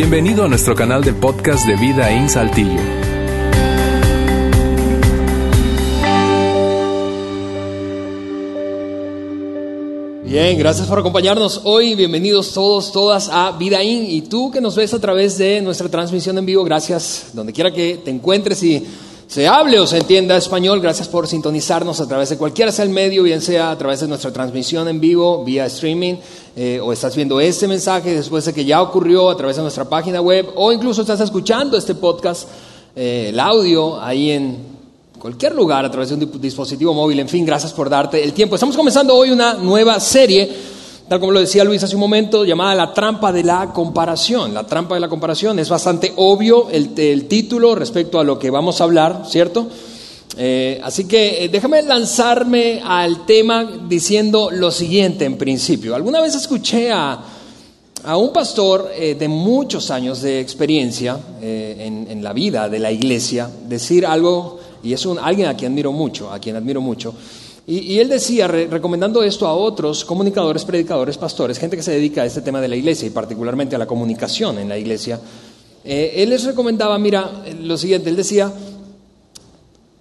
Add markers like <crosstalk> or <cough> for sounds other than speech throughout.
Bienvenido a nuestro canal de podcast de Vida en Saltillo. Bien, gracias por acompañarnos hoy. Bienvenidos todos, todas a Vida In. Y tú que nos ves a través de nuestra transmisión en vivo, gracias donde quiera que te encuentres y se hable o se entienda español. Gracias por sintonizarnos a través de cualquiera sea el medio, bien sea a través de nuestra transmisión en vivo, vía streaming, eh, o estás viendo este mensaje después de que ya ocurrió a través de nuestra página web, o incluso estás escuchando este podcast, eh, el audio ahí en cualquier lugar a través de un dispositivo móvil. En fin, gracias por darte el tiempo. Estamos comenzando hoy una nueva serie, tal como lo decía Luis hace un momento, llamada La trampa de la comparación. La trampa de la comparación es bastante obvio el, título respecto a lo que vamos a hablar, ¿cierto? Eh, así que eh, déjame lanzarme al tema diciendo lo siguiente en principio. Alguna vez escuché a, un pastor eh, de muchos años de experiencia en, en la vida de la iglesia decir algo y es un, alguien a quien admiro mucho, a quien admiro mucho. Y, él decía, recomendando esto a otros comunicadores, predicadores, pastores, gente que se dedica a este tema de la iglesia y particularmente a la comunicación en la iglesia, eh, él les recomendaba, mira, lo siguiente, él decía,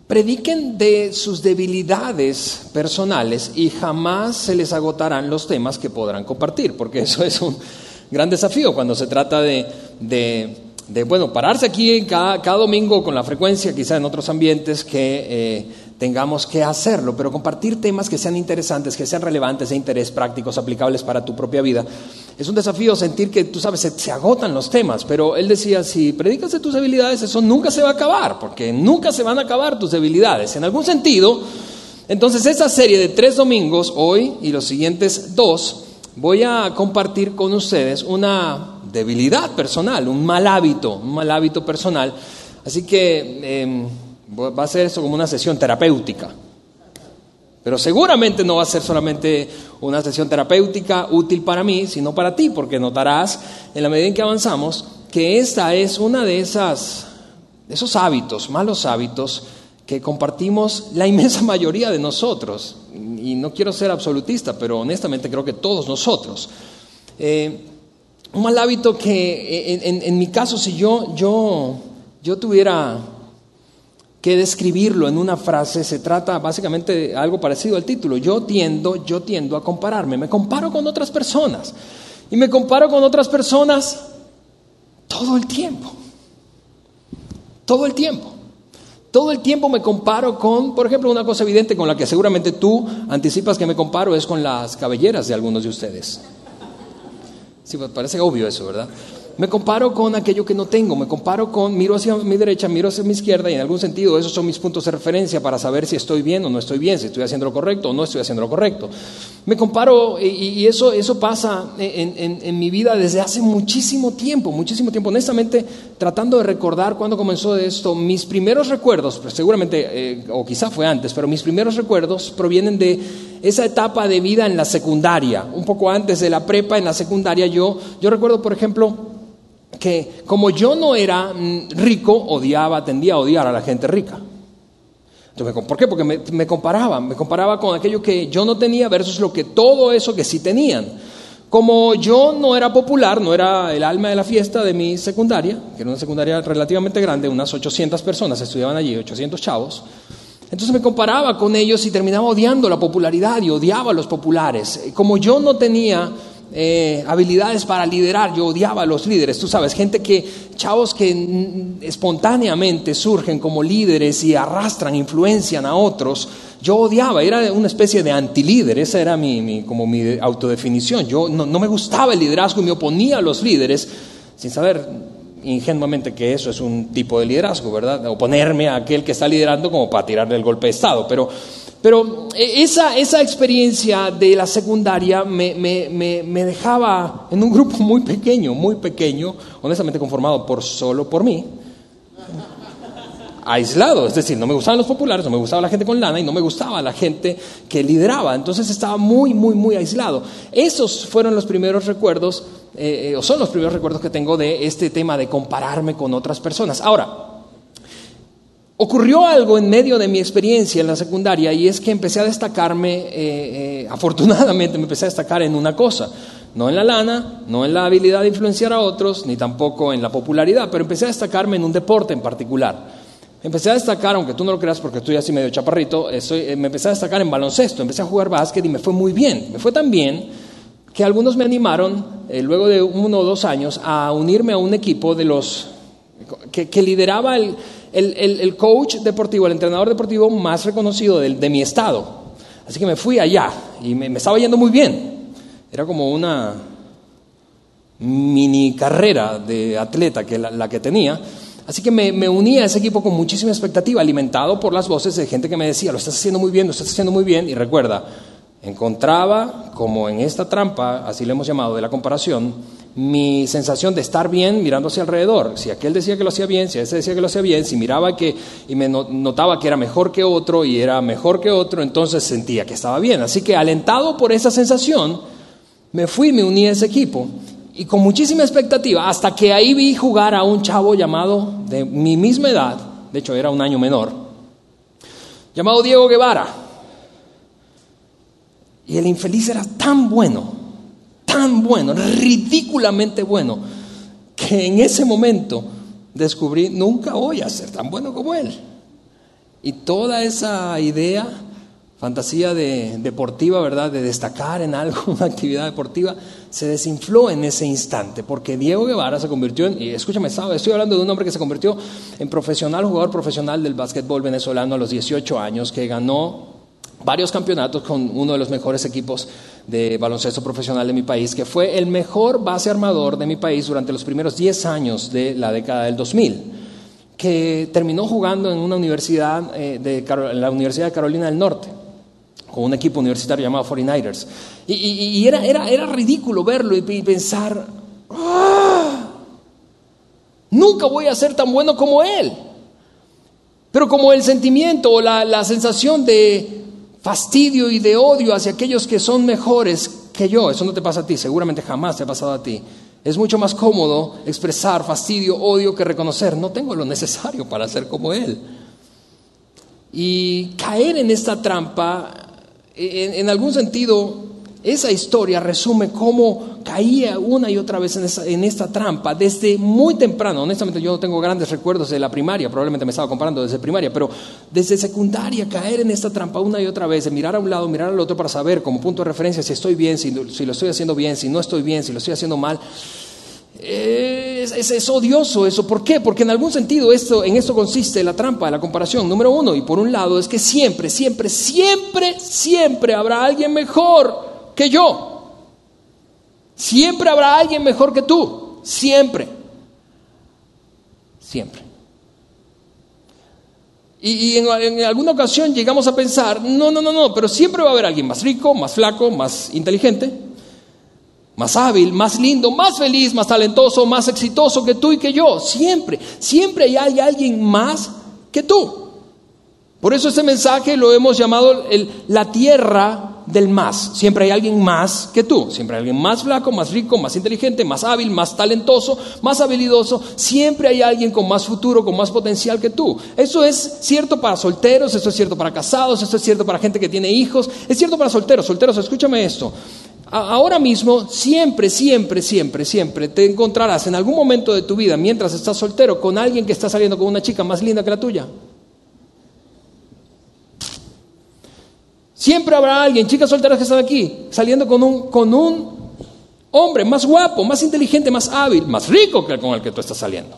prediquen de sus debilidades personales y jamás se les agotarán los temas que podrán compartir, porque eso es un gran desafío cuando se trata de de, bueno, pararse aquí cada, cada, domingo con la frecuencia, quizá en otros ambientes, que eh, tengamos que hacerlo, pero compartir temas que sean interesantes, que sean relevantes, de interés, prácticos, aplicables para tu propia vida. Es un desafío sentir que, tú sabes, se, agotan los temas, pero él decía, si predicas de tus debilidades, eso nunca se va a acabar, porque nunca se van a acabar tus debilidades. En algún sentido, entonces esa serie de tres domingos, hoy y los siguientes dos, voy a compartir con ustedes una debilidad personal, un mal hábito, un mal hábito personal. Así que em, va a ser eso como una sesión terapéutica. Pero seguramente no va a ser solamente una sesión terapéutica útil para mí, sino para ti, porque notarás en la medida en que avanzamos que esta es una de esas esos hábitos, malos hábitos que compartimos la inmensa <laughs> mayoría de nosotros. Y no quiero ser absolutista, pero honestamente creo que todos nosotros. Eh, un mal hábito que en, mi caso, si yo, yo, yo tuviera que describirlo en una frase, se trata básicamente de algo parecido al título. Yo tiendo, yo tiendo a compararme, me comparo con otras personas. Y me comparo con otras personas todo el tiempo. Todo el tiempo. Todo el tiempo me comparo con, por ejemplo, una cosa evidente con la que seguramente tú anticipas que me comparo es con las cabelleras de algunos de ustedes. Sí, pues, parece obvio eso, ¿verdad? Me comparo con aquello que no tengo, me comparo con, miro hacia mi derecha, miro hacia mi izquierda y en algún sentido esos son mis puntos de referencia para saber si estoy bien o no estoy bien, si estoy haciendo lo correcto o no estoy haciendo lo correcto. Me comparo y, eso, eso pasa en, mi vida desde hace muchísimo tiempo, muchísimo tiempo. Honestamente, tratando de recordar cuándo comenzó esto, mis primeros recuerdos, pues seguramente, eh, o quizá fue antes, pero mis primeros recuerdos provienen de esa etapa de vida en la secundaria, un poco antes de la prepa, en la secundaria, yo, yo recuerdo, por ejemplo, que como yo no era mm, rico, odiaba, tendía a odiar a la gente rica. ¿Por qué? Porque me, comparaba, me comparaba con aquello que yo no tenía versus lo que todo eso que sí tenían. Como yo no era popular, no era el alma de la fiesta de mi secundaria, que era una secundaria relativamente grande, unas 800 personas estudiaban allí, 800 chavos, entonces me comparaba con ellos y terminaba odiando la popularidad y odiaba a los populares. Como yo no tenía eh, habilidades para liderar, yo odiaba a los líderes, tú sabes, gente que, chavos que espontáneamente surgen como líderes y arrastran, influencian a otros, yo odiaba, era una especie de antilíder, esa era mi, como mi autodefinición, yo no, no me gustaba el liderazgo y me oponía a los líderes sin saber ingenuamente que eso es un tipo de liderazgo, ¿verdad? Oponerme a aquel que está liderando como para tirarle el golpe de Estado, pero pero eh, esa, esa experiencia de la secundaria me, me, me, dejaba en un grupo muy pequeño, muy pequeño, honestamente conformado por solo por mí, aislado, es decir, no me gustaban los populares, no me gustaba la gente con lana y no me gustaba la gente que lideraba, entonces estaba muy, muy, muy aislado. Esos fueron los primeros recuerdos, eh, eh, o son los primeros recuerdos que tengo de este tema de compararme con otras personas. Ahora, Ocurrió algo en medio de mi experiencia en la secundaria y es que empecé a destacarme, eh, eh, afortunadamente me empecé a destacar en una cosa. No en la lana, no en la habilidad de influenciar a otros, ni tampoco en la popularidad, pero empecé a destacarme en un deporte en particular. Empecé a destacar, aunque tú no lo creas porque estoy así medio chaparrito, eh, me empecé a destacar en baloncesto, empecé a jugar básquet y me fue muy bien. Me fue tan bien que algunos me animaron, luego de uno o dos años, a unirme a un equipo de los que, lideraba el, coach deportivo, el entrenador deportivo más reconocido de, mi estado. Así que me fui allá y me, estaba yendo muy bien. Era como una mini carrera de atleta que la que tenía. Así que me, uní a ese equipo con muchísima expectativa, alimentado por las voces de gente que me decía, lo estás haciendo muy bien, lo estás haciendo muy bien. Y recuerda, encontraba, como en esta trampa, así le hemos llamado, de la comparación, mi sensación de estar bien mirando hacia alrededor. Si aquel decía que lo hacía bien, si ese decía que lo hacía bien, si miraba que y me notaba que era mejor que otro y era mejor que otro, entonces sentía que estaba bien. Así que alentado por esa sensación, me fui me uní a ese equipo y con muchísima expectativa, hasta que ahí vi jugar a un chavo llamado de mi misma edad, de hecho era un año menor, llamado Diego Guevara. Y el infeliz era tan bueno, tan bueno, ridículamente bueno, que en ese momento descubrí, nunca voy a ser tan bueno como él. Y toda esa idea fantasía de, deportiva, ¿verdad? De destacar en algo, <laughs> una actividad deportiva, se desinfló en ese instante, porque Diego Guevara se convirtió en, y escúchame, estoy hablando de un hombre que se convirtió en profesional, jugador profesional del básquetbol venezolano a los 18 años, que ganó varios campeonatos con uno de los mejores equipos de baloncesto profesional de mi país, que fue el mejor base armador de mi país durante los primeros 10 años de la década del 2000 que terminó jugando en una universidad, eh, de, la Universidad de Carolina del Norte con un equipo universitario llamado 49ers. Y, era, era, era, ridículo verlo y, pensar, ah, nunca voy a ser tan bueno como él. Pero como el sentimiento o la, la sensación de fastidio y de odio hacia aquellos que son mejores que yo, eso no te pasa a ti, seguramente jamás te ha pasado a ti. Es mucho más cómodo expresar fastidio, odio que reconocer, no tengo lo necesario para ser como él. Y caer en esta trampa en, algún sentido, esa historia resume cómo caía una y otra vez en, esta trampa desde muy temprano. Honestamente, yo no tengo grandes recuerdos de la primaria, probablemente me estaba comparando desde primaria, pero desde secundaria caer en esta trampa una y otra vez, de mirar a un lado, mirar al otro para saber como punto de referencia si estoy bien, si, si lo estoy haciendo bien, si no estoy bien, si lo estoy haciendo mal. Es, es, odioso eso. ¿Por qué? Porque en algún sentido esto, en esto consiste la trampa, la comparación. Número uno, y por un lado, es que siempre, siempre, siempre, siempre habrá alguien mejor que yo. Siempre habrá alguien mejor que tú. Siempre. Siempre. Y, en, alguna ocasión llegamos a pensar, no, no, no, no, pero siempre va a haber alguien más rico, más flaco, más inteligente más hábil, más lindo, más feliz, más talentoso, más exitoso que tú y que yo. Siempre, siempre hay alguien más que tú. Por eso este mensaje lo hemos llamado la tierra del más. Siempre hay alguien más que tú. Siempre hay alguien más flaco, más rico, más inteligente, más hábil, más talentoso, más habilidoso. Siempre hay alguien con más futuro, con más potencial que tú. Eso es cierto para solteros, eso es cierto para casados, eso es cierto para gente que tiene hijos. Es cierto para solteros. Solteros, escúchame esto. Ahora mismo, siempre, siempre, siempre, siempre te encontrarás en algún momento de tu vida, mientras estás soltero, con alguien que está saliendo con una chica más linda que la tuya. Siempre habrá alguien, chicas solteras que están aquí, saliendo con un, con un hombre más guapo, más inteligente, más hábil, más rico que el con el que tú estás saliendo.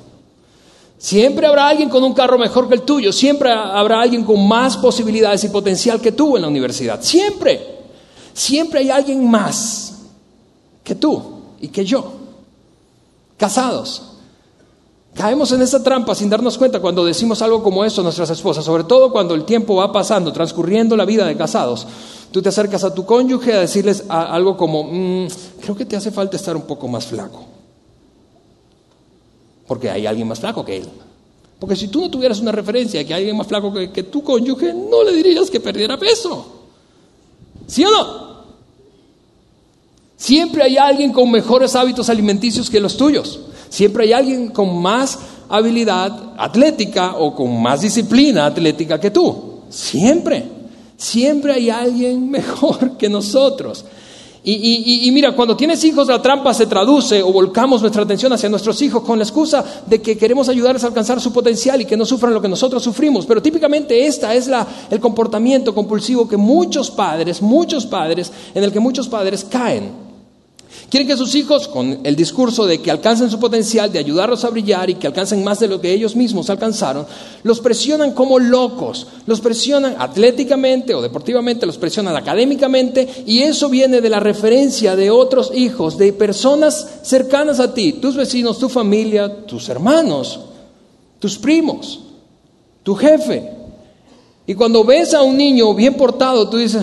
Siempre habrá alguien con un carro mejor que el tuyo, siempre habrá alguien con más posibilidades y potencial que tú en la universidad. Siempre. Siempre hay alguien más que tú y que yo. Casados. Caemos en esta trampa sin darnos cuenta cuando decimos algo como eso a nuestras esposas, sobre todo cuando el tiempo va pasando, transcurriendo la vida de casados. Tú te acercas a tu cónyuge a decirles algo como, mm, creo que te hace falta estar un poco más flaco. Porque hay alguien más flaco que él. Porque si tú no tuvieras una referencia de que hay alguien más flaco que, que tu cónyuge, no le dirías que perdiera peso. ¿Sí o no? Siempre hay alguien con mejores hábitos alimenticios que los tuyos. Siempre hay alguien con más habilidad atlética o con más disciplina atlética que tú. Siempre. Siempre hay alguien <laughs> mejor que nosotros. Y, mira, cuando tienes hijos, la trampa se traduce o volcamos nuestra atención hacia nuestros hijos con la excusa de que queremos ayudarles a alcanzar su potencial y que no sufran lo que nosotros sufrimos. Pero típicamente esta es la, el comportamiento compulsivo que muchos padres, muchos padres, en el que muchos padres caen. Quieren que sus hijos, con el discurso de que alcancen su potencial, de ayudarlos a brillar y que alcancen más de lo que ellos mismos alcanzaron, los presionan como locos, los presionan atléticamente o deportivamente, los presionan académicamente y eso viene de la referencia de otros hijos, de personas cercanas a ti, tus vecinos, tu familia, tus hermanos, tus primos, tu jefe. Y cuando ves a un niño bien portado, tú dices,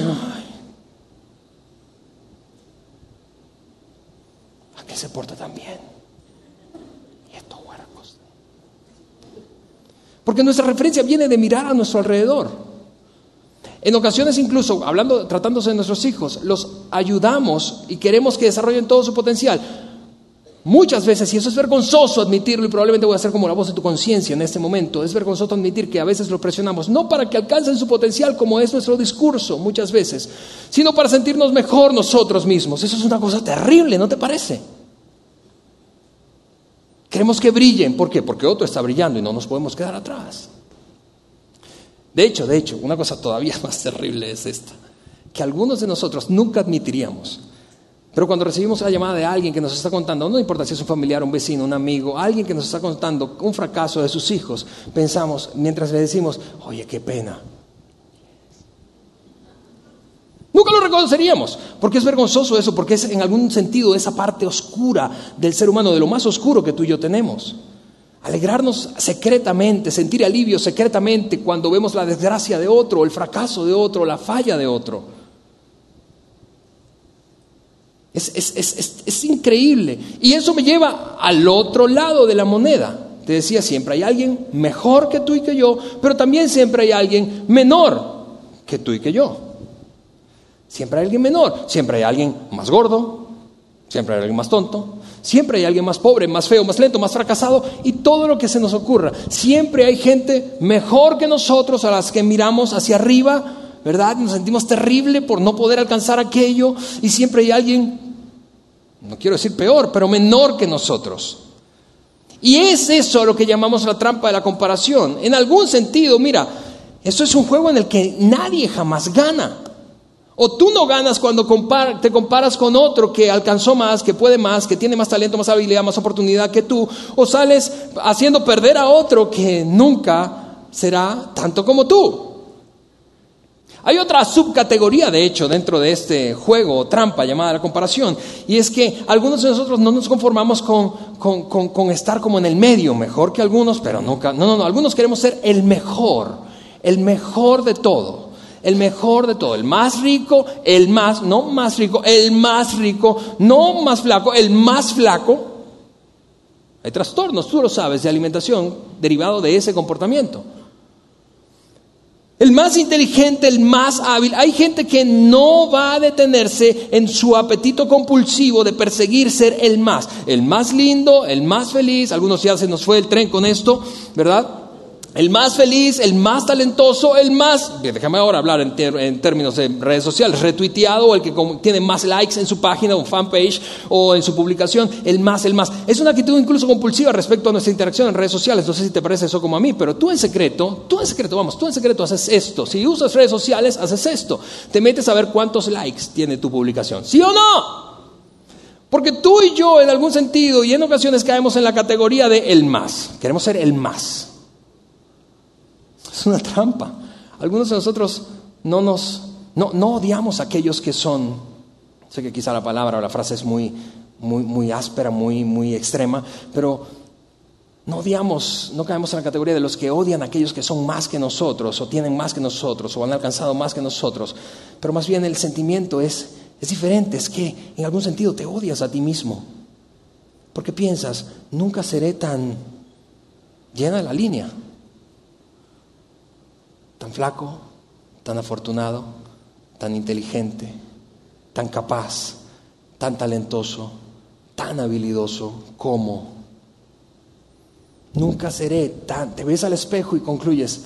se porta tan bien. Y estos huercos. Porque nuestra referencia viene de mirar a nuestro alrededor. En ocasiones incluso, hablando, tratándose de nuestros hijos, los ayudamos y queremos que desarrollen todo su potencial. Muchas veces, y eso es vergonzoso admitirlo, y probablemente voy a ser como la voz de tu conciencia en este momento, es vergonzoso admitir que a veces lo presionamos, no para que alcancen su potencial como es nuestro discurso muchas veces, sino para sentirnos mejor nosotros mismos. Eso es una cosa terrible, ¿no te parece? Queremos que brillen. ¿Por qué? Porque otro está brillando y no nos podemos quedar atrás. De hecho, de hecho, una cosa todavía <laughs> más terrible es esta, que algunos de nosotros nunca admitiríamos. Pero cuando recibimos la llamada de alguien que nos está contando, no importa si es un familiar, un vecino, un amigo, alguien que nos está contando un fracaso de sus hijos, pensamos, mientras le decimos, oye, qué pena, Nunca lo reconoceríamos, porque es vergonzoso eso, porque es en algún sentido esa parte oscura del ser humano, de lo más oscuro que tú y yo tenemos. Alegrarnos secretamente, sentir alivio secretamente cuando vemos la desgracia de otro, el fracaso de otro, la falla de otro. Es, es, increíble. Y eso me lleva al otro lado de la moneda. Te decía, siempre hay alguien mejor que tú y que yo, pero también siempre hay alguien menor que tú y que yo. Siempre hay alguien menor, siempre hay alguien más gordo, siempre hay alguien más tonto, siempre hay alguien más pobre, más feo, más lento, más fracasado y todo lo que se nos ocurra. Siempre hay gente mejor que nosotros a las que miramos hacia arriba, ¿verdad? Nos sentimos terrible por no poder alcanzar aquello y siempre hay alguien, no quiero decir peor, pero menor que nosotros. Y es eso lo que llamamos la trampa de la comparación. En algún sentido, mira, esto es un juego en el que nadie jamás gana. O tú no ganas cuando te comparas con otro que alcanzó más, que puede más, que tiene más talento, más habilidad, más oportunidad que tú. O sales haciendo perder a otro que nunca será tanto como tú. Hay otra subcategoría, de hecho, dentro de este juego o trampa llamada la comparación, y es que algunos de nosotros no nos conformamos con, con estar como en el medio, mejor que algunos, pero nunca, no, no, no, algunos queremos ser el mejor, el mejor de todo el mejor de todo, el más rico, el más, no más rico, el más rico, no más flaco, el más flaco. Hay trastornos, tú lo sabes, de alimentación derivado de ese comportamiento. El más inteligente, el más hábil. Hay gente que no va a detenerse en su apetito compulsivo de perseguir ser el más. El más lindo, el más feliz. Algunos ya se nos fue el tren con esto, ¿verdad? El más feliz, el más talentoso, el más, déjame ahora hablar en, términos de redes sociales, retuiteado, el que tiene más likes en su página o fanpage o en su publicación, el más, el más. Es una actitud incluso compulsiva respecto a nuestra interacción en redes sociales. No sé si te parece eso como a mí, pero tú en secreto, tú en secreto, vamos, tú en secreto haces esto. Si usas redes sociales, haces esto. Te metes a ver cuántos likes tiene tu publicación. ¿Sí o no? Porque tú y yo, en algún sentido, y en ocasiones caemos en la categoría de el más. Queremos ser el más. Es una trampa. Algunos de nosotros no nos, no, odiamos a aquellos que son, sé que quizá la palabra o la frase es muy, muy, muy áspera, muy, muy extrema, pero no odiamos, no caemos en la categoría de los que odian a aquellos que son más que nosotros, o tienen más que nosotros, o han alcanzado más que nosotros. Pero más bien el sentimiento es, es diferente, es que en algún sentido te odias a ti mismo. Porque piensas, nunca seré tan llena de la línea tan flaco, tan afortunado, tan inteligente, tan capaz, tan talentoso, tan habilidoso como. Nunca seré tan... Te ves al espejo y concluyes,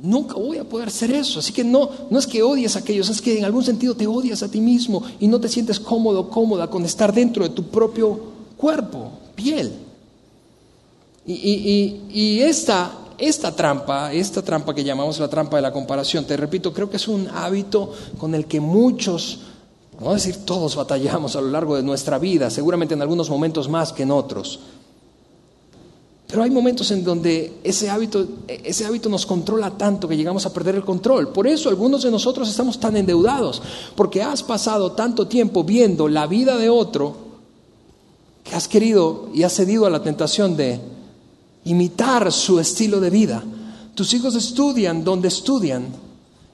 Nunca voy a poder ser eso. Así que no, no es que odies a aquellos, es que en algún sentido te odias a ti mismo y no te sientes cómodo, cómoda con estar dentro de tu propio cuerpo, piel. Y, esta, esta trampa, esta trampa que llamamos la trampa de la comparación, te repito, creo que es un hábito con el que muchos, no decir todos batallamos a lo largo de nuestra vida, seguramente en algunos momentos más que en otros. Pero hay momentos en donde ese hábito, ese hábito nos controla tanto que llegamos a perder el control. Por eso algunos de nosotros estamos tan endeudados, porque has pasado tanto tiempo viendo la vida de otro que has querido y has cedido a la tentación de imitar su estilo de vida. Tus hijos estudian donde estudian,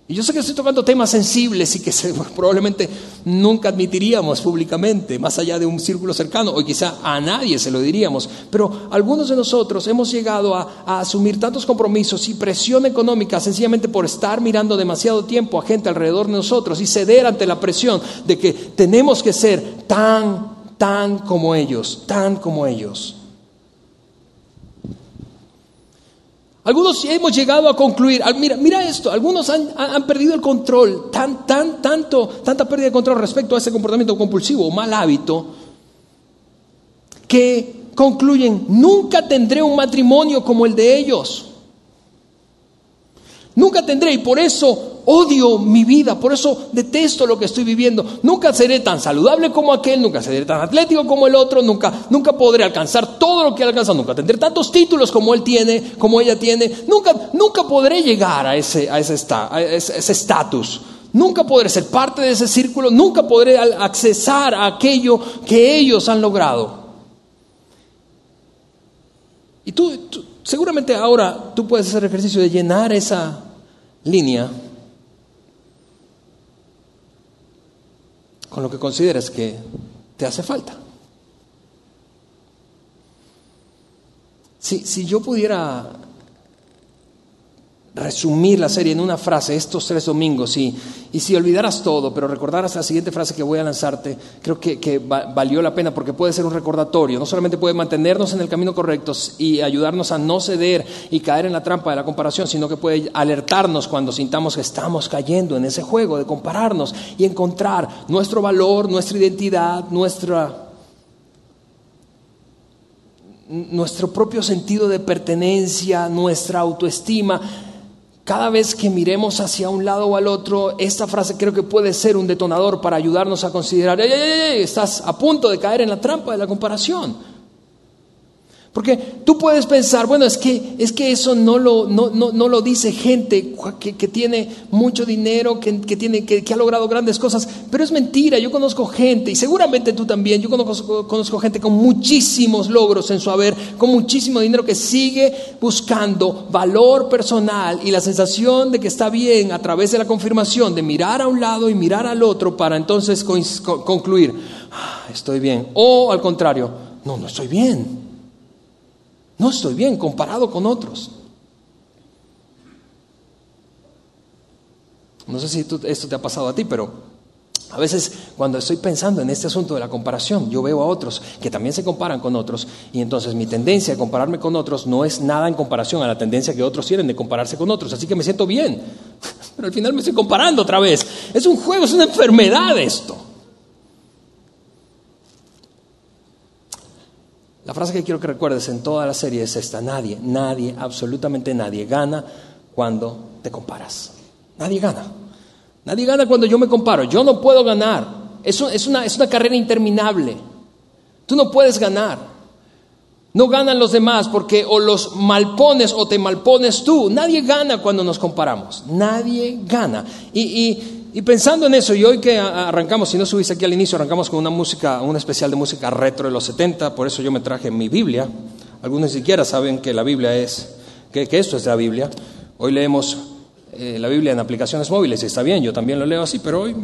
y yo sé que estoy tocando temas sensibles y que <laughs> probablemente nunca admitiríamos públicamente, más allá de un círculo cercano, o quizá a nadie se lo diríamos, pero algunos de nosotros hemos llegado a, a, asumir tantos compromisos y presión económica sencillamente por estar mirando demasiado tiempo a gente alrededor de nosotros y ceder ante la presión de que tenemos que ser tan, tan como ellos, tan como ellos. Algunos hemos llegado a concluir, mira, mira esto, algunos han, perdido el control, tan, tan, tanto, tanta pérdida de control respecto a ese comportamiento compulsivo o mal hábito, que concluyen, nunca tendré un matrimonio como el de ellos. Nunca tendré y por eso odio mi vida, por eso detesto lo que estoy viviendo. Nunca seré tan saludable como aquel, nunca seré tan atlético como el otro, nunca, nunca podré alcanzar todo lo que alcanza, nunca tendré tantos títulos como él tiene, como ella tiene. Nunca, nunca podré llegar a ese estatus. Nunca podré ser parte de ese círculo, nunca podré accesar a aquello que ellos han logrado. Y tú seguramente ahora tú puedes hacer el ejercicio de llenar esa línea con lo que consideres que te hace falta. Si, si yo pudiera resumir la serie en una frase estos tres domingos y, y si olvidaras todo, pero recordaras la siguiente frase que voy a lanzarte, creo que, que, valió la pena porque puede ser un recordatorio, no solamente puede mantenernos en el camino correcto y ayudarnos a no ceder y caer en la trampa de la comparación, sino que puede alertarnos cuando sintamos que estamos cayendo en ese juego de compararnos y encontrar nuestro valor, nuestra identidad, nuestra nuestro propio sentido de pertenencia, nuestra autoestima, cada vez que miremos hacia un lado o al otro, esta frase creo que puede ser un detonador para ayudarnos a considerar, estás a punto de caer en la trampa de la comparación. Porque tú puedes pensar, bueno, es que, es que eso no lo, no, no, lo dice gente que, que, tiene mucho dinero, que, que tiene, que, ha logrado grandes cosas, pero es mentira. Yo conozco gente, y seguramente tú también, yo conozco, conozco gente con muchísimos logros en su haber, con muchísimo dinero que sigue buscando valor personal y la sensación de que está bien a través de la confirmación, de mirar a un lado y mirar al otro para entonces concluir, ah, estoy bien. O al contrario, no, no estoy bien. No estoy bien comparado con otros. No sé si esto te ha pasado a ti, pero a veces cuando estoy pensando en este asunto de la comparación, yo veo a otros que también se comparan con otros y entonces mi tendencia a compararme con otros no es nada en comparación a la tendencia que otros tienen de compararse con otros. Así que me siento bien, <laughs> pero al final me estoy comparando otra vez. Es un juego, es una enfermedad esto. La frase que quiero que recuerdes en toda la serie es esta. Nadie, nadie, absolutamente nadie gana cuando te comparas. Nadie gana. Nadie gana cuando yo me comparo. Yo no puedo ganar. Es, una, es una carrera interminable. Tú no puedes ganar. No ganan los demás porque o los malpones o te malpones tú. Nadie gana cuando nos comparamos. Nadie gana. y y pensando en eso, y hoy que arrancamos, si no subiste aquí al inicio, arrancamos con una música, un especial de música retro de los 70, por eso yo me traje mi Biblia. Algunos ni siquiera saben que la Biblia es, que, esto es la Biblia. Hoy leemos eh, la Biblia en aplicaciones móviles, y está bien, yo también lo leo así, pero hoy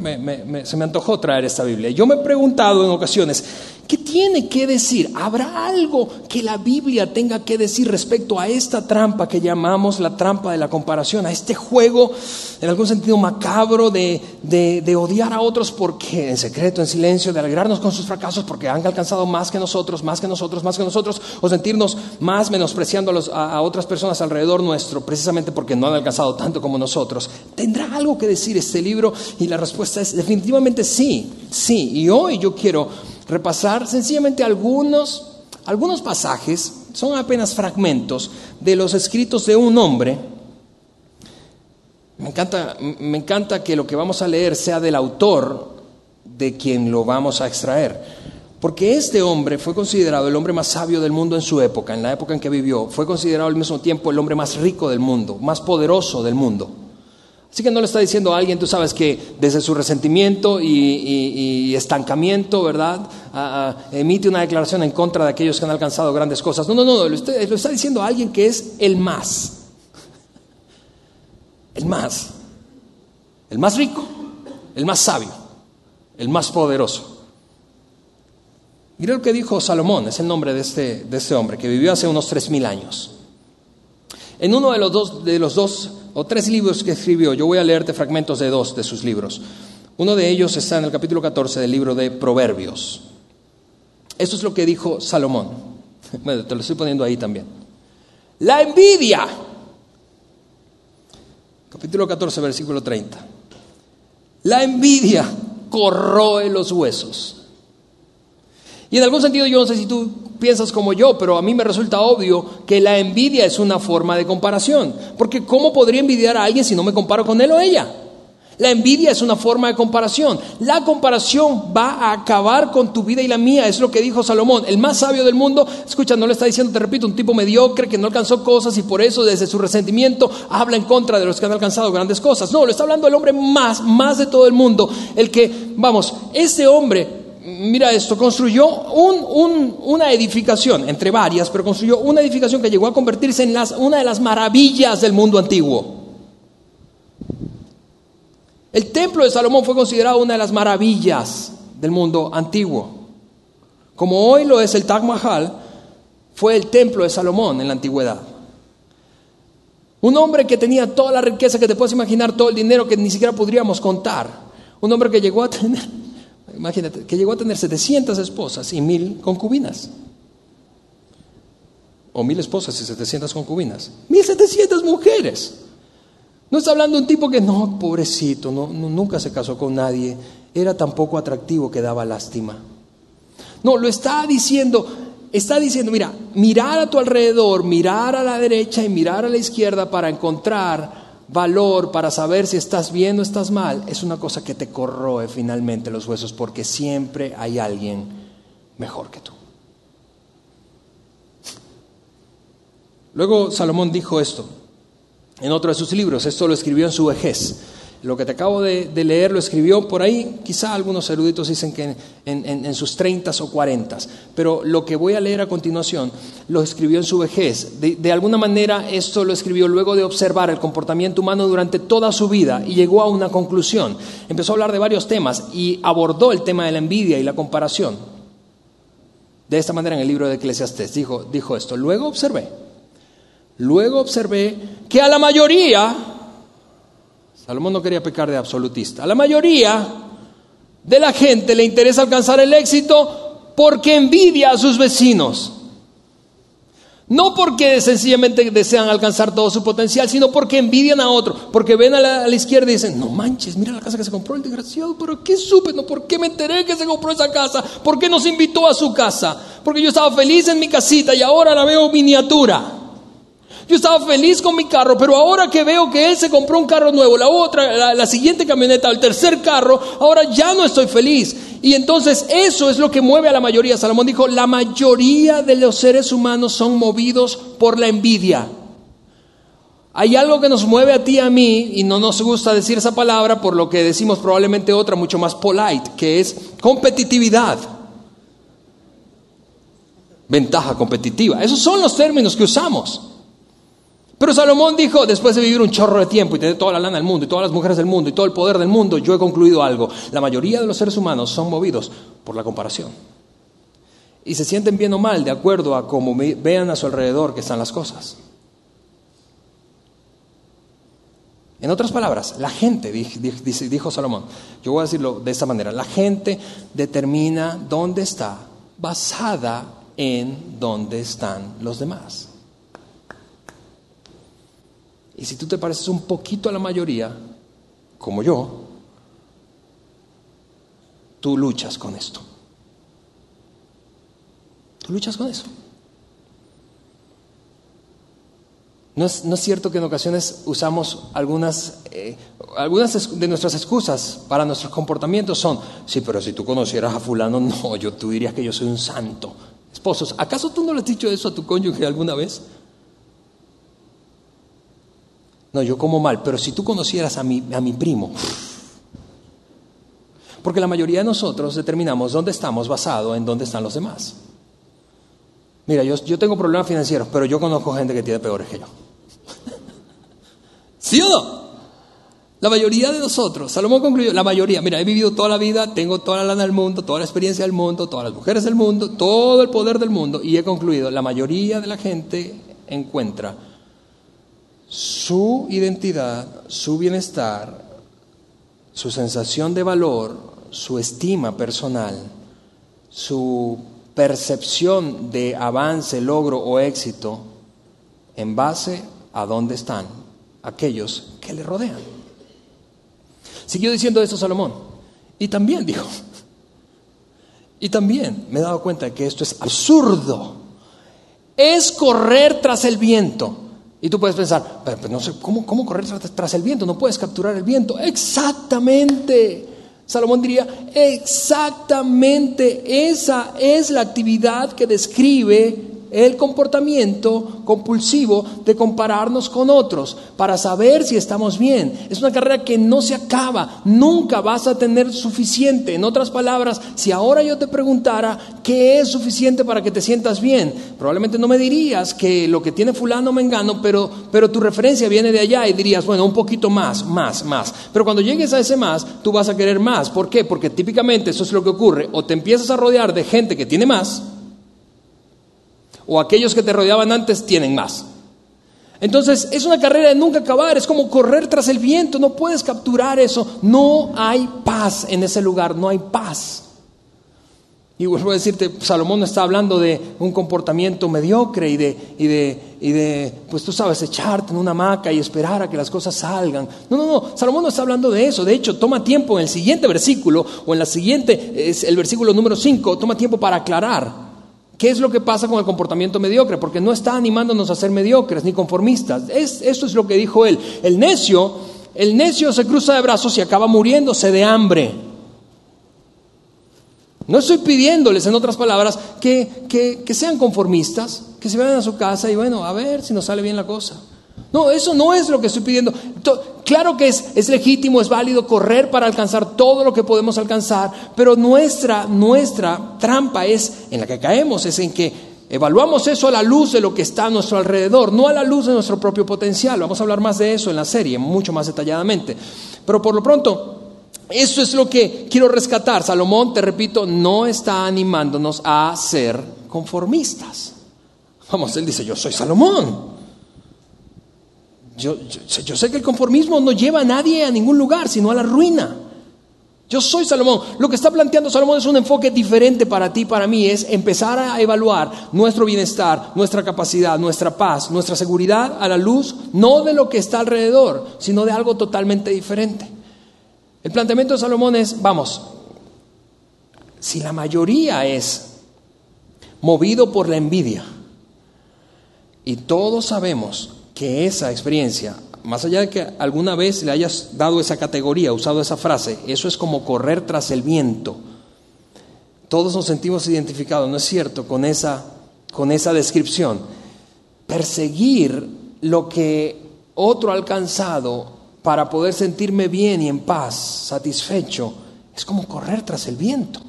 se me antojó traer esta Biblia. Yo me he preguntado en ocasiones, ¿Qué tiene que decir? ¿Habrá algo que la Biblia tenga que decir respecto a esta trampa que llamamos la trampa de la comparación, a este juego en algún sentido macabro de, de, odiar a otros porque en secreto, en silencio, de alegrarnos con sus fracasos porque han alcanzado más que nosotros, más que nosotros, más que nosotros, o sentirnos más menospreciando a, a otras personas alrededor nuestro precisamente porque no han alcanzado tanto como nosotros? ¿Tendrá algo que decir este libro? Y la respuesta es definitivamente sí, sí. Y hoy yo quiero repasar sencillamente algunos, algunos pasajes, son apenas fragmentos de los escritos de un hombre. Me encanta, me encanta que lo que vamos a leer sea del autor de quien lo vamos a extraer. Porque este hombre fue considerado el hombre más sabio del mundo en su época, en la época en que vivió. Fue considerado al mismo tiempo el hombre más rico del mundo, más poderoso del mundo. Así que no le está diciendo a alguien, tú sabes que desde su resentimiento y, estancamiento, ¿verdad? emite una declaración en contra de aquellos que han alcanzado grandes cosas. No, no, no, lo está, lo está diciendo a alguien que es el más. El más. El más rico, el más sabio, el más poderoso. Mira lo que dijo Salomón, es el nombre de este, de este hombre, que vivió hace unos tres mil años. En uno de los dos, de los dos o tres libros que escribió. Yo voy a leerte fragmentos de dos de sus libros. Uno de ellos está en el capítulo 14 del libro de Proverbios. Esto es lo que dijo Salomón. <laughs> Bueno, te lo estoy poniendo ahí también. La envidia. Capítulo 14, versículo 30. La envidia corroe los huesos. Y en algún sentido yo no sé si tú piensas como yo, pero a mí me resulta obvio que la envidia es una forma de comparación. Porque ¿cómo podría envidiar a alguien si no me comparo con él o ella? La envidia es una forma de comparación. La comparación va a acabar con tu vida y la mía. Es lo que dijo Salomón. El más sabio del mundo, escucha, no le está diciendo, te repito, un tipo mediocre que no alcanzó cosas y por eso desde su resentimiento habla en contra de los que han alcanzado grandes cosas. No, lo está hablando el hombre más, más de todo el mundo. El que, vamos, este hombre mira esto, construyó una edificación, entre varias, pero construyó una edificación que llegó a convertirse en una de las maravillas del mundo antiguo. El templo de Salomón fue considerado una de las maravillas del mundo antiguo. Como hoy lo es el Taj Mahal, fue el templo de Salomón en la antigüedad. Un hombre que tenía toda la riqueza que te puedes imaginar, todo el dinero que ni siquiera podríamos contar. Un hombre que llegó a tener Imagínate, que llegó a tener 700 esposas y mil concubinas. O mil esposas y 700 concubinas. 1700 mujeres. No está hablando un tipo que no, pobrecito, no, nunca se casó con nadie. Era tan poco atractivo que daba lástima. No, lo está diciendo, está diciendo, mira, mirar a tu alrededor, mirar a la derecha y mirar a la izquierda para encontrar valor para saber si estás bien o estás mal, es una cosa que te corroe finalmente los huesos porque siempre hay alguien mejor que tú. Luego Salomón dijo esto en otro de sus libros, esto lo escribió en su vejez. Lo que te acabo de, leer lo escribió por ahí, quizá algunos eruditos dicen que en, sus treintas o cuarentas, pero lo que voy a leer a continuación lo escribió en su vejez. De, alguna manera esto lo escribió luego de observar el comportamiento humano durante toda su vida y llegó a una conclusión. Empezó a hablar de varios temas y abordó el tema de la envidia y la comparación. De esta manera en el libro de Eclesiastes dijo, dijo esto, luego observé, luego observé que a la mayoría Salomón no quería pecar de absolutista. A la mayoría de la gente le interesa alcanzar el éxito porque envidia a sus vecinos. No porque sencillamente desean alcanzar todo su potencial, sino porque envidian a otro, porque ven a la, izquierda y dicen, no manches, mira la casa que se compró el desgraciado, pero ¿qué supe? No, ¿Por qué me enteré que se compró esa casa? ¿Por qué nos invitó a su casa? Porque yo estaba feliz en mi casita y ahora la veo miniatura. Yo estaba feliz con mi carro, pero ahora que veo que él se compró un carro nuevo, la otra, la, siguiente camioneta, el tercer carro, ahora ya no estoy feliz. Y entonces eso es lo que mueve a la mayoría. Salomón dijo, la mayoría de los seres humanos son movidos por la envidia. Hay algo que nos mueve a ti y a mí, y no nos gusta decir esa palabra, por lo que decimos probablemente otra mucho más polite, que es competitividad. Ventaja competitiva. Esos son los términos que usamos. Pero Salomón dijo, después de vivir un chorro de tiempo y tener toda la lana del mundo y todas las mujeres del mundo y todo el poder del mundo, yo he concluido algo. La mayoría de los seres humanos son movidos por la comparación. y se sienten bien o mal de acuerdo a cómo vean a su alrededor que están las cosas. En otras palabras, la gente, dijo Salomón, yo voy a decirlo de esta manera, la gente determina dónde está basada en dónde están los demás. Y si tú te pareces un poquito a la mayoría, como yo, tú luchas con esto. Tú luchas con eso. ¿No es, cierto que en ocasiones usamos algunas, eh, algunas de nuestras excusas para nuestros comportamientos son, sí, pero si tú conocieras a fulano, no, yo tú dirías que yo soy un santo. Esposos, ¿acaso tú no le has dicho eso a tu cónyuge alguna vez? No, yo como mal, pero si tú conocieras a mi, a mi primo, porque la mayoría de nosotros determinamos dónde estamos basado en dónde están los demás. Mira, yo, yo tengo problemas financieros, pero yo conozco gente que tiene peores que yo. <laughs> ¿Sí o no? La mayoría de nosotros, Salomón concluyó, la mayoría, mira, he vivido toda la vida, tengo toda la lana del mundo, toda la experiencia del mundo, todas las mujeres del mundo, todo el poder del mundo, y he concluido, la mayoría de la gente encuentra su identidad, su bienestar, su sensación de valor, su estima personal, su percepción de avance, logro o éxito en base a dónde están aquellos que le rodean. Siguió diciendo esto Salomón. Y también dijo, y también me he dado cuenta que esto es absurdo. Es correr tras el viento. Y tú puedes pensar, pero, no sé, ¿cómo, ¿cómo correr tras el viento? No puedes capturar el viento. Exactamente. Salomón diría, exactamente esa es la actividad que describe el comportamiento compulsivo de compararnos con otros para saber si estamos bien. Es una carrera que no se acaba, nunca vas a tener suficiente. En otras palabras, si ahora yo te preguntara qué es suficiente para que te sientas bien, probablemente no me dirías que lo que tiene fulano me engano, pero, pero tu referencia viene de allá y dirías, bueno, un poquito más, más, más. Pero cuando llegues a ese más, tú vas a querer más. ¿Por qué? Porque típicamente eso es lo que ocurre. O te empiezas a rodear de gente que tiene más, o aquellos que te rodeaban antes tienen más. Entonces es una carrera de nunca acabar, es como correr tras el viento, no puedes capturar eso, no hay paz en ese lugar, no hay paz. Y vuelvo a decirte, Salomón está hablando de un comportamiento mediocre y de, y de, y de, pues tú sabes, echarte en una hamaca y esperar a que las cosas salgan. No, no, no, Salomón no está hablando de eso. De hecho, toma tiempo en el siguiente versículo o en la siguiente, es el versículo número 5, toma tiempo para aclarar ¿Qué es lo que pasa con el comportamiento mediocre? Porque no está animándonos a ser mediocres ni conformistas. Es, esto es lo que dijo él. El necio, el necio se cruza de brazos y acaba muriéndose de hambre. No estoy pidiéndoles, en otras palabras, que, que sean conformistas, que se vayan a su casa y bueno, a ver si nos sale bien la cosa. No, eso no es lo que estoy pidiendo. Claro que es, es, legítimo, es válido correr para alcanzar todo lo que podemos alcanzar, pero nuestra, nuestra trampa es, en la que caemos, es en que evaluamos eso a la luz de lo que está a nuestro alrededor, no a la luz de nuestro propio potencial. Vamos a hablar más de eso en la serie, mucho más detalladamente. Pero por lo pronto, eso es lo que quiero rescatar. Salomón, te repito, no está animándonos a ser conformistas. Vamos, él dice, yo soy Salomón. Yo, sé que el conformismo no lleva a nadie a ningún lugar, sino a la ruina. Yo soy Salomón. Lo que está planteando Salomón es un enfoque diferente para ti, para mí, es empezar a evaluar nuestro bienestar, nuestra capacidad, nuestra paz, nuestra seguridad a la luz, no de lo que está alrededor, sino de algo totalmente diferente. El planteamiento de Salomón es, vamos, si la mayoría es movido por la envidia, y todos sabemos que esa experiencia, más allá de que alguna vez le hayas dado esa categoría, usado esa frase, eso es como correr tras el viento. Todos nos sentimos identificados, ¿no es cierto?, con esa, con esa descripción. Perseguir lo que otro ha alcanzado para poder sentirme bien y en paz, satisfecho, es como correr tras el viento.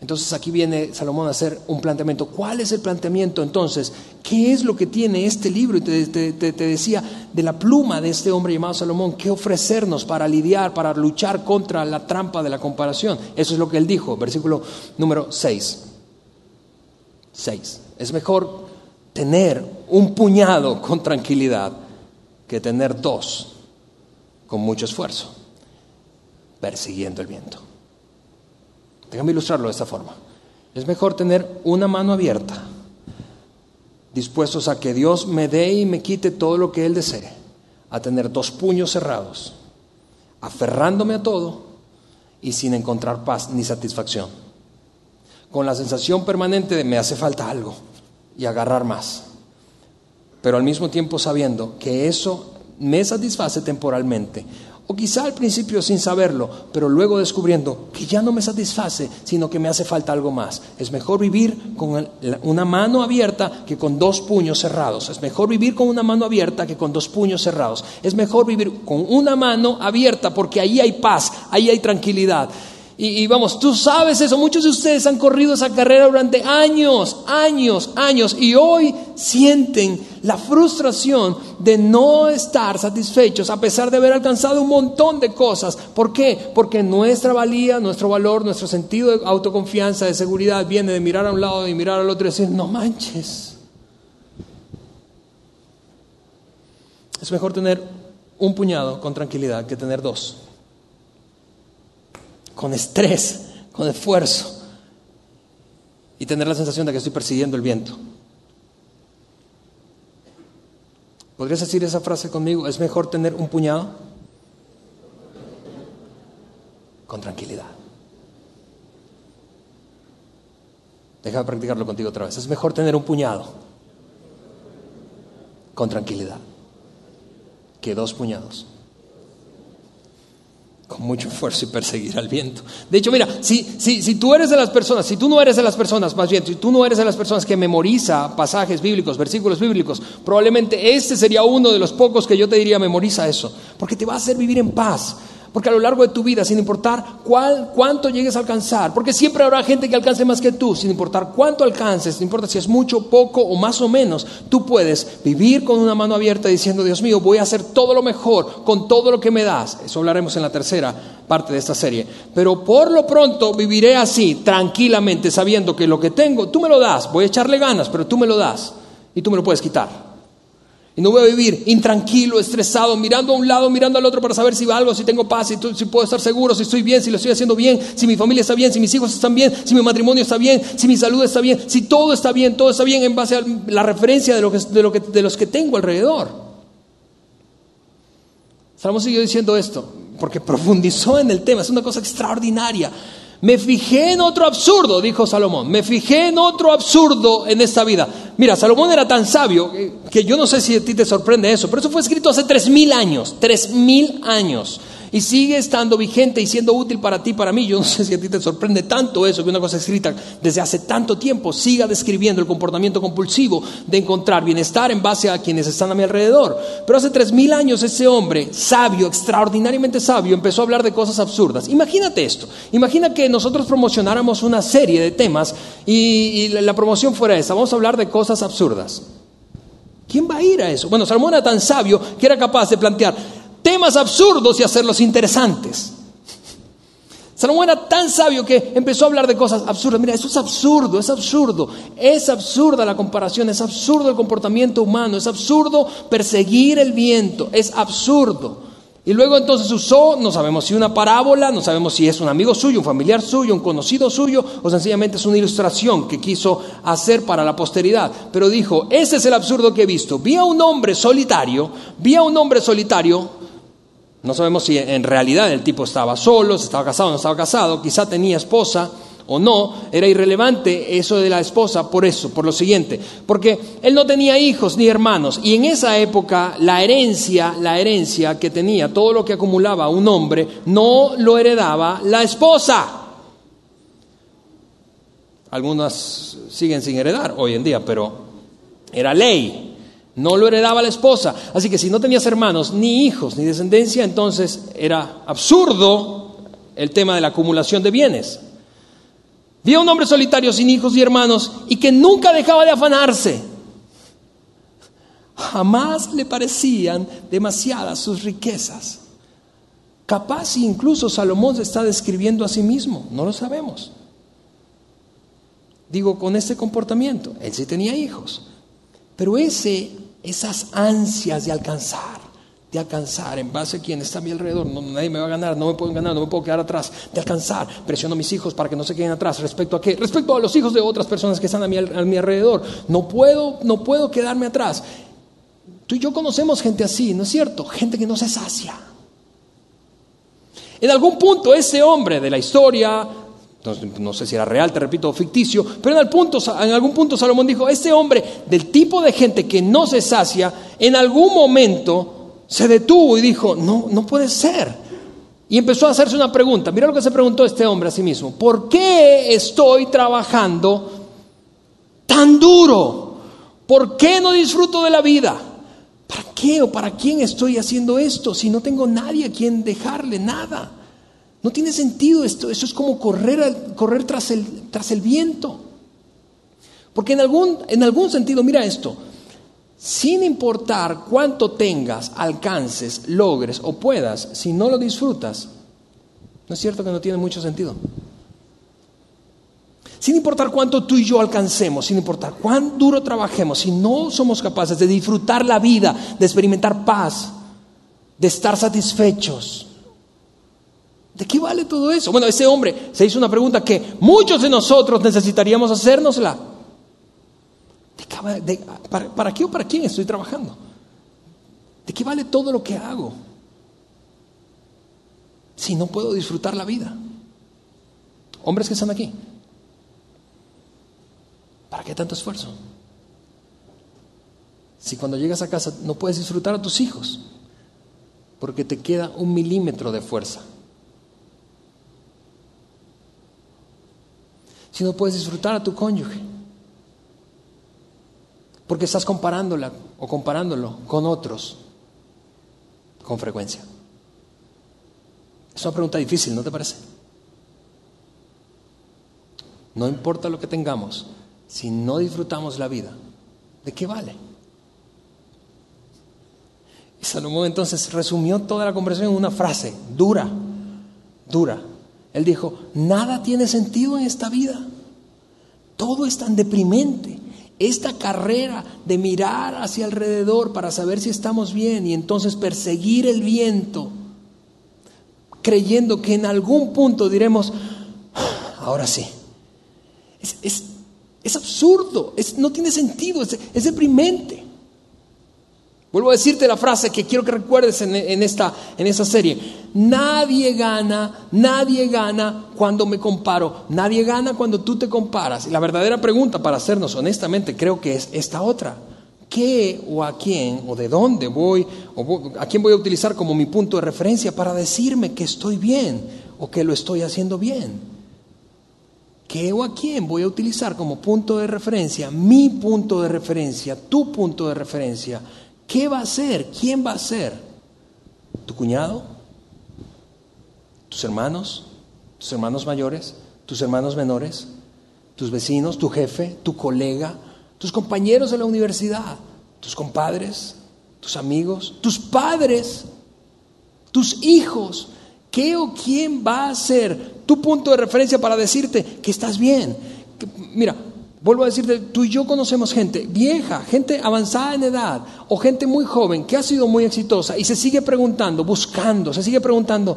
Entonces aquí viene Salomón a hacer un planteamiento. ¿Cuál es el planteamiento entonces? ¿Qué es lo que tiene este libro? Y te, decía de la pluma de este hombre llamado Salomón, ¿qué ofrecernos para lidiar, para luchar contra la trampa de la comparación? Eso es lo que él dijo, versículo número 6. Seis. Es mejor tener un puñado con tranquilidad que tener dos con mucho esfuerzo, persiguiendo el viento. Déjame ilustrarlo de esta forma. Es mejor tener una mano abierta, dispuestos a que Dios me dé y me quite todo lo que Él desee, a tener dos puños cerrados, aferrándome a todo y sin encontrar paz ni satisfacción con la sensación permanente de me hace falta algo y agarrar más. Pero al mismo tiempo sabiendo que eso me satisface temporalmente. O quizá al principio sin saberlo, pero luego descubriendo que ya no me satisface, sino que me hace falta algo más. Es mejor vivir con una mano abierta que con dos puños cerrados. Es mejor vivir con una mano abierta que con dos puños cerrados. Es mejor vivir con una mano abierta porque ahí hay paz, ahí hay tranquilidad. Y, vamos, tú sabes eso, muchos de ustedes han corrido esa carrera durante años, años, años, y hoy sienten la frustración de no estar satisfechos a pesar de haber alcanzado un montón de cosas. ¿Por qué? Porque nuestra valía, nuestro valor, nuestro sentido de autoconfianza, de seguridad, viene de mirar a un lado y mirar al otro y decir, no manches. Es mejor tener un puñado con tranquilidad que tener dos con estrés, con esfuerzo, y tener la sensación de que estoy persiguiendo el viento. ¿Podrías decir esa frase conmigo? ¿Es mejor tener un puñado? Con tranquilidad. Deja de practicarlo contigo otra vez. Es mejor tener un puñado con tranquilidad que dos puñados con mucho esfuerzo y perseguir al viento. De hecho, mira, si, si, si tú eres de las personas, si tú no eres de las personas, más bien, si tú no eres de las personas que memoriza pasajes bíblicos, versículos bíblicos, probablemente este sería uno de los pocos que yo te diría memoriza eso, porque te va a hacer vivir en paz. Porque a lo largo de tu vida, sin importar cuál, cuánto llegues a alcanzar, porque siempre habrá gente que alcance más que tú, sin importar cuánto alcances, no importa si es mucho, poco o más o menos, tú puedes vivir con una mano abierta diciendo, Dios mío, voy a hacer todo lo mejor con todo lo que me das. Eso hablaremos en la tercera parte de esta serie. Pero por lo pronto viviré así, tranquilamente, sabiendo que lo que tengo, tú me lo das, voy a echarle ganas, pero tú me lo das y tú me lo puedes quitar. Y no voy a vivir intranquilo, estresado, mirando a un lado, mirando al otro para saber si va algo, si tengo paz, si, puedo estar seguro, si estoy bien, si lo estoy haciendo bien, si mi familia está bien, si mis hijos están bien, si mi matrimonio está bien, si mi salud está bien, si todo está bien, todo está bien en base a la referencia de, lo que, de, de los que tengo alrededor. Salomón siguió diciendo esto, porque profundizó en el tema, es una cosa extraordinaria. Me fijé en otro absurdo, dijo Salomón, me fijé en otro absurdo en esta vida. Mira, Salomón era tan sabio que yo no sé si a ti te sorprende eso, pero eso fue escrito hace tres mil años, tres mil años y sigue estando vigente y siendo útil para ti, para mí. Yo no sé si a ti te sorprende tanto eso, que una cosa escrita desde hace tanto tiempo siga describiendo el comportamiento compulsivo de encontrar bienestar en base a quienes están a mi alrededor. Pero hace tres mil años ese hombre, sabio, extraordinariamente sabio, empezó a hablar de cosas absurdas. Imagínate esto, imagina que nosotros promocionáramos una serie de temas y, la promoción fuera esa, vamos a hablar de cosas absurdas. ¿Quién va a ir a eso? Bueno, Salomón era tan sabio que era capaz de plantear, temas absurdos y hacerlos interesantes. Salomón era tan sabio que empezó a hablar de cosas absurdas. Mira, eso es absurdo, es absurdo. Es absurda la comparación, es absurdo el comportamiento humano, es absurdo perseguir el viento, es absurdo. Y luego entonces usó, no sabemos si una parábola, no sabemos si es un amigo suyo, un familiar suyo, un conocido suyo, o sencillamente es una ilustración que quiso hacer para la posteridad. Pero dijo, ese es el absurdo que he visto. Vi a un hombre solitario, vi a un hombre solitario no sabemos si en realidad el tipo estaba solo, si estaba casado o no estaba casado, quizá tenía esposa o no, era irrelevante eso de la esposa por eso, por lo siguiente, porque él no tenía hijos ni hermanos y en esa época la herencia, la herencia que tenía, todo lo que acumulaba un hombre, no lo heredaba la esposa. Algunas siguen sin heredar hoy en día, pero era ley. No lo heredaba la esposa. Así que si no tenías hermanos, ni hijos, ni descendencia, entonces era absurdo el tema de la acumulación de bienes. Vi a un hombre solitario sin hijos y hermanos y que nunca dejaba de afanarse. Jamás le parecían demasiadas sus riquezas. Capaz incluso Salomón se está describiendo a sí mismo, no lo sabemos. digo, con este comportamiento. Él sí tenía hijos. Pero ese, esas ansias de alcanzar, de alcanzar en base a quien está a mi alrededor, no, nadie me va a ganar, no me puedo ganar, no me puedo quedar atrás, de alcanzar, presiono a mis hijos para que no se queden atrás, respecto a qué, respecto a los hijos de otras personas que están a mi, a mi alrededor, no puedo, no puedo quedarme atrás. Tú y yo conocemos gente así, ¿no es cierto? Gente que no se sacia. En algún punto ese hombre de la historia, no, sé si era real, te repito, ficticio, pero en, en algún punto Salomón dijo, este hombre del tipo de gente que no se sacia, en algún momento se detuvo y dijo, no, no puede ser. Y empezó a hacerse una pregunta. Mira lo que se preguntó este hombre a sí mismo. ¿Por qué estoy trabajando tan duro? ¿Por qué no disfruto de la vida? ¿Para qué o para quién estoy haciendo esto si no tengo nadie a quien dejarle nada? No tiene sentido esto, eso es como correr, correr tras, el, tras el viento. Porque en algún, en algún sentido, mira esto, sin importar cuánto tengas, alcances, logres o puedas, si no lo disfrutas, ¿no es cierto que no tiene mucho sentido? Sin importar cuánto tú y yo alcancemos, sin importar cuán duro trabajemos, si no somos capaces de disfrutar la vida, de experimentar paz, de estar satisfechos, ¿de qué vale todo eso? Bueno, ese hombre se hizo una pregunta que muchos de nosotros necesitaríamos hacérnosla. para, ¿Para qué o para quién estoy trabajando? ¿De qué vale todo lo que hago? Si no puedo disfrutar la vida. Hombres que están aquí. ¿Para qué tanto esfuerzo? Si cuando llegas a casa no puedes disfrutar a tus hijos, porque te queda un milímetro de fuerza. Si no puedes disfrutar a tu cónyuge, porque estás comparándola o comparándolo con otros con frecuencia. Es una pregunta difícil, ¿no te parece? No importa lo que tengamos, si no disfrutamos la vida, ¿de qué vale? Y Salomón entonces resumió toda la conversación en una frase, dura, dura. Él dijo, nada tiene sentido en esta vida, todo es tan deprimente. Esta carrera de mirar hacia alrededor para saber si estamos bien y entonces perseguir el viento, creyendo que en algún punto diremos, ah, ahora sí. Es, es, es absurdo, no tiene sentido, es, deprimente. Vuelvo a decirte la frase que quiero que recuerdes en, esta, en esta serie. Nadie gana, nadie gana cuando me comparo. Nadie gana cuando tú te comparas. Y la verdadera pregunta para hacernos honestamente creo que es esta otra. ¿Qué o a quién o de dónde voy o a quién voy a utilizar como mi punto de referencia para decirme que estoy bien o que lo estoy haciendo bien? ¿Qué o a quién voy a utilizar como punto de referencia? Mi punto de referencia, tu punto de referencia. ¿Qué va a ser? ¿Quién va a ser? ¿Tu cuñado? ¿Tus hermanos? ¿Tus hermanos mayores? ¿Tus hermanos menores? ¿Tus vecinos? ¿Tu jefe? ¿Tu colega? ¿Tus compañeros de la universidad? ¿Tus compadres? ¿Tus amigos? ¿Tus padres? ¿Tus hijos? ¿Qué o quién va a ser tu punto de referencia para decirte que estás bien? mira, vuelvo a decirte, tú y yo conocemos gente vieja, gente avanzada en edad o gente muy joven que ha sido muy exitosa y se sigue preguntando, buscando, se sigue preguntando,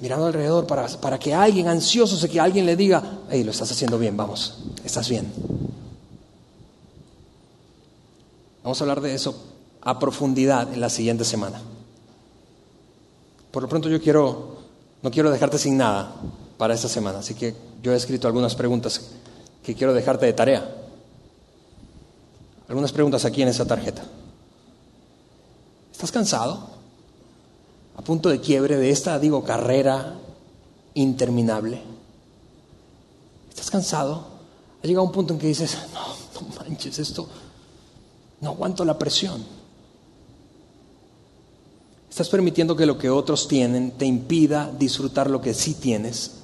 mirando alrededor para, para que alguien ansioso, que alguien le diga, hey, lo estás haciendo bien, vamos, estás bien. Vamos a hablar de eso a profundidad en la siguiente semana. Por lo pronto yo quiero no quiero dejarte sin nada para esta semana, así que yo he escrito algunas preguntas que quiero dejarte de tarea. Algunas preguntas aquí en esa tarjeta. ¿Estás cansado? A punto de quiebre de esta, digo, carrera interminable. ¿Estás cansado? Ha llegado un punto en que dices, no, no manches, esto, no aguanto la presión. Estás permitiendo que lo que otros tienen te impida disfrutar lo que sí tienes.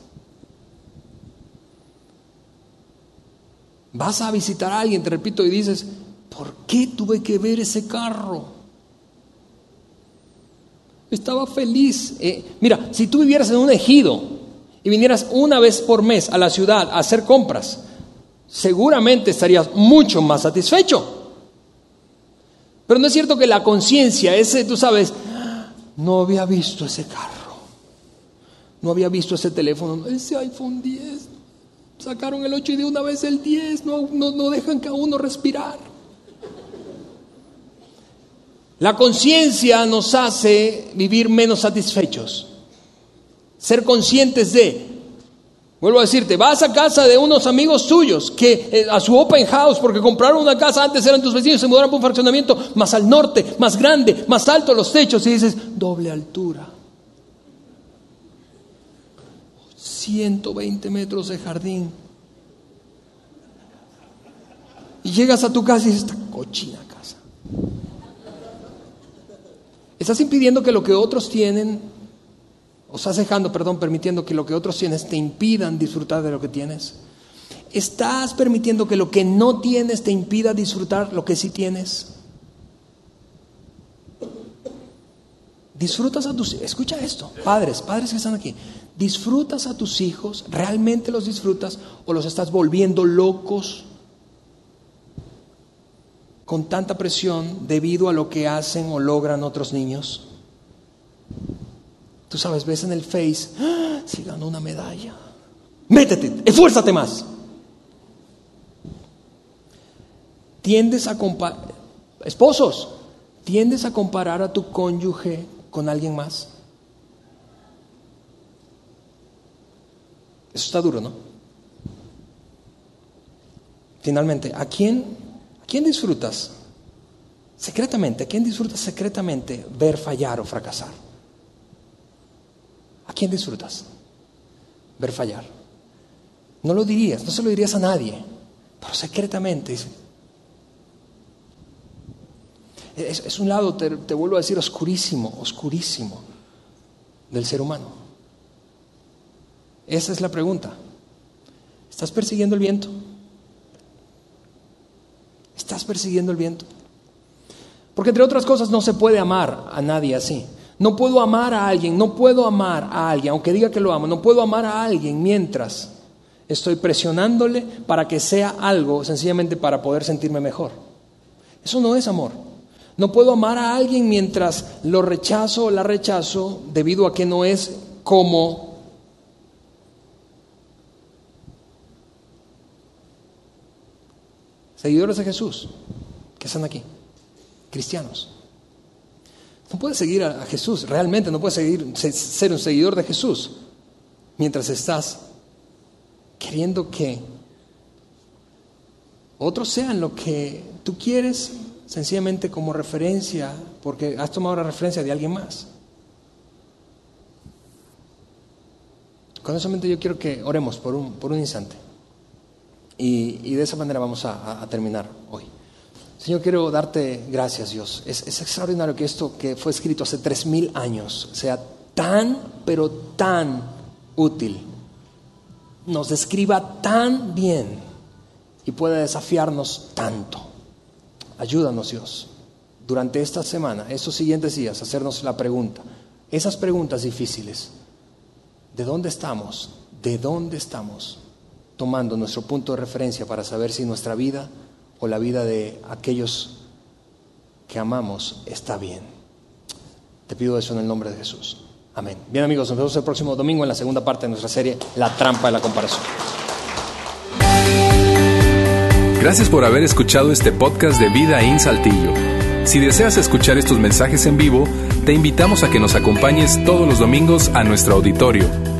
Vas a visitar a alguien, te repito, y dices, ¿por qué tuve que ver ese carro? Estaba feliz. Eh, mira, si tú vivieras en un ejido y vinieras una vez por mes a la ciudad a hacer compras, seguramente estarías mucho más satisfecho. Pero no es cierto que la conciencia, ese, tú sabes, no había visto ese carro, no había visto ese teléfono, ese iPhone 10, sacaron el 8 y de una vez el 10, no, no, no dejan que a uno respirar. La conciencia nos hace vivir menos satisfechos, ser conscientes de Vuelvo a decirte, vas a casa de unos amigos tuyos que eh, a su open house, porque compraron una casa, antes eran tus vecinos, se mudaron por un fraccionamiento más al norte, más grande, más alto los techos, y dices, doble altura. 120 metros de jardín. Y llegas a tu casa y dices, esta cochina casa. Estás impidiendo que lo que otros tienen o estás dejando, perdón, permitiendo que lo que otros tienes te impidan disfrutar de lo que tienes. Estás permitiendo que lo que no tienes te impida disfrutar lo que sí tienes. Disfrutas a tus escucha esto, padres, padres que están aquí. ¿Disfrutas a tus hijos? ¿Realmente los disfrutas o los estás volviendo locos con tanta presión debido a lo que hacen o logran otros niños? Tú sabes, ves en el Face, ¡Ah! si ganó una medalla. Métete, esfuérzate más. Tiendes a comparar, esposos, tiendes a comparar a tu cónyuge con alguien más. Eso está duro, ¿no? Finalmente, ¿a quién, ¿a quién disfrutas secretamente? ¿A quién disfrutas secretamente ver fallar o fracasar? ¿A quién disfrutas? Ver fallar. No lo dirías, no se lo dirías a nadie, pero secretamente. Es, un lado, te vuelvo a decir, oscurísimo, oscurísimo del ser humano. Esa es la pregunta. ¿Estás persiguiendo el viento? ¿Estás persiguiendo el viento? Porque entre otras cosas no se puede amar a nadie así. No puedo amar a alguien, no puedo amar a alguien, aunque diga que lo amo, no puedo amar a alguien mientras estoy presionándole para que sea algo sencillamente para poder sentirme mejor. Eso no es amor. No puedo amar a alguien mientras lo rechazo o la rechazo debido a que no es como seguidores de Jesús que están aquí, cristianos. No puedes seguir a, Jesús, realmente no puedes seguir, ser un seguidor de Jesús mientras estás queriendo que otros sean lo que tú quieres sencillamente como referencia, porque has tomado la referencia de alguien más. Con eso yo quiero que oremos por un, por un instante. Y, de esa manera vamos a terminar hoy. Señor, quiero darte gracias, Dios. Es, extraordinario que esto que fue escrito hace tres mil años sea tan, pero tan útil. Nos describa tan bien y pueda desafiarnos tanto. Ayúdanos, Dios, durante esta semana, estos siguientes días, hacernos la pregunta, esas preguntas difíciles. ¿De dónde estamos? ¿De dónde estamos? Tomando nuestro punto de referencia para saber si nuestra vida o la vida de aquellos que amamos está bien. Te pido eso en el nombre de Jesús. Amén. Bien amigos, nos vemos el próximo domingo en la segunda parte de nuestra serie La trampa de la comparación. Gracias por haber escuchado este podcast de Vida en Saltillo. Si deseas escuchar estos mensajes en vivo, te invitamos a que nos acompañes todos los domingos a nuestro auditorio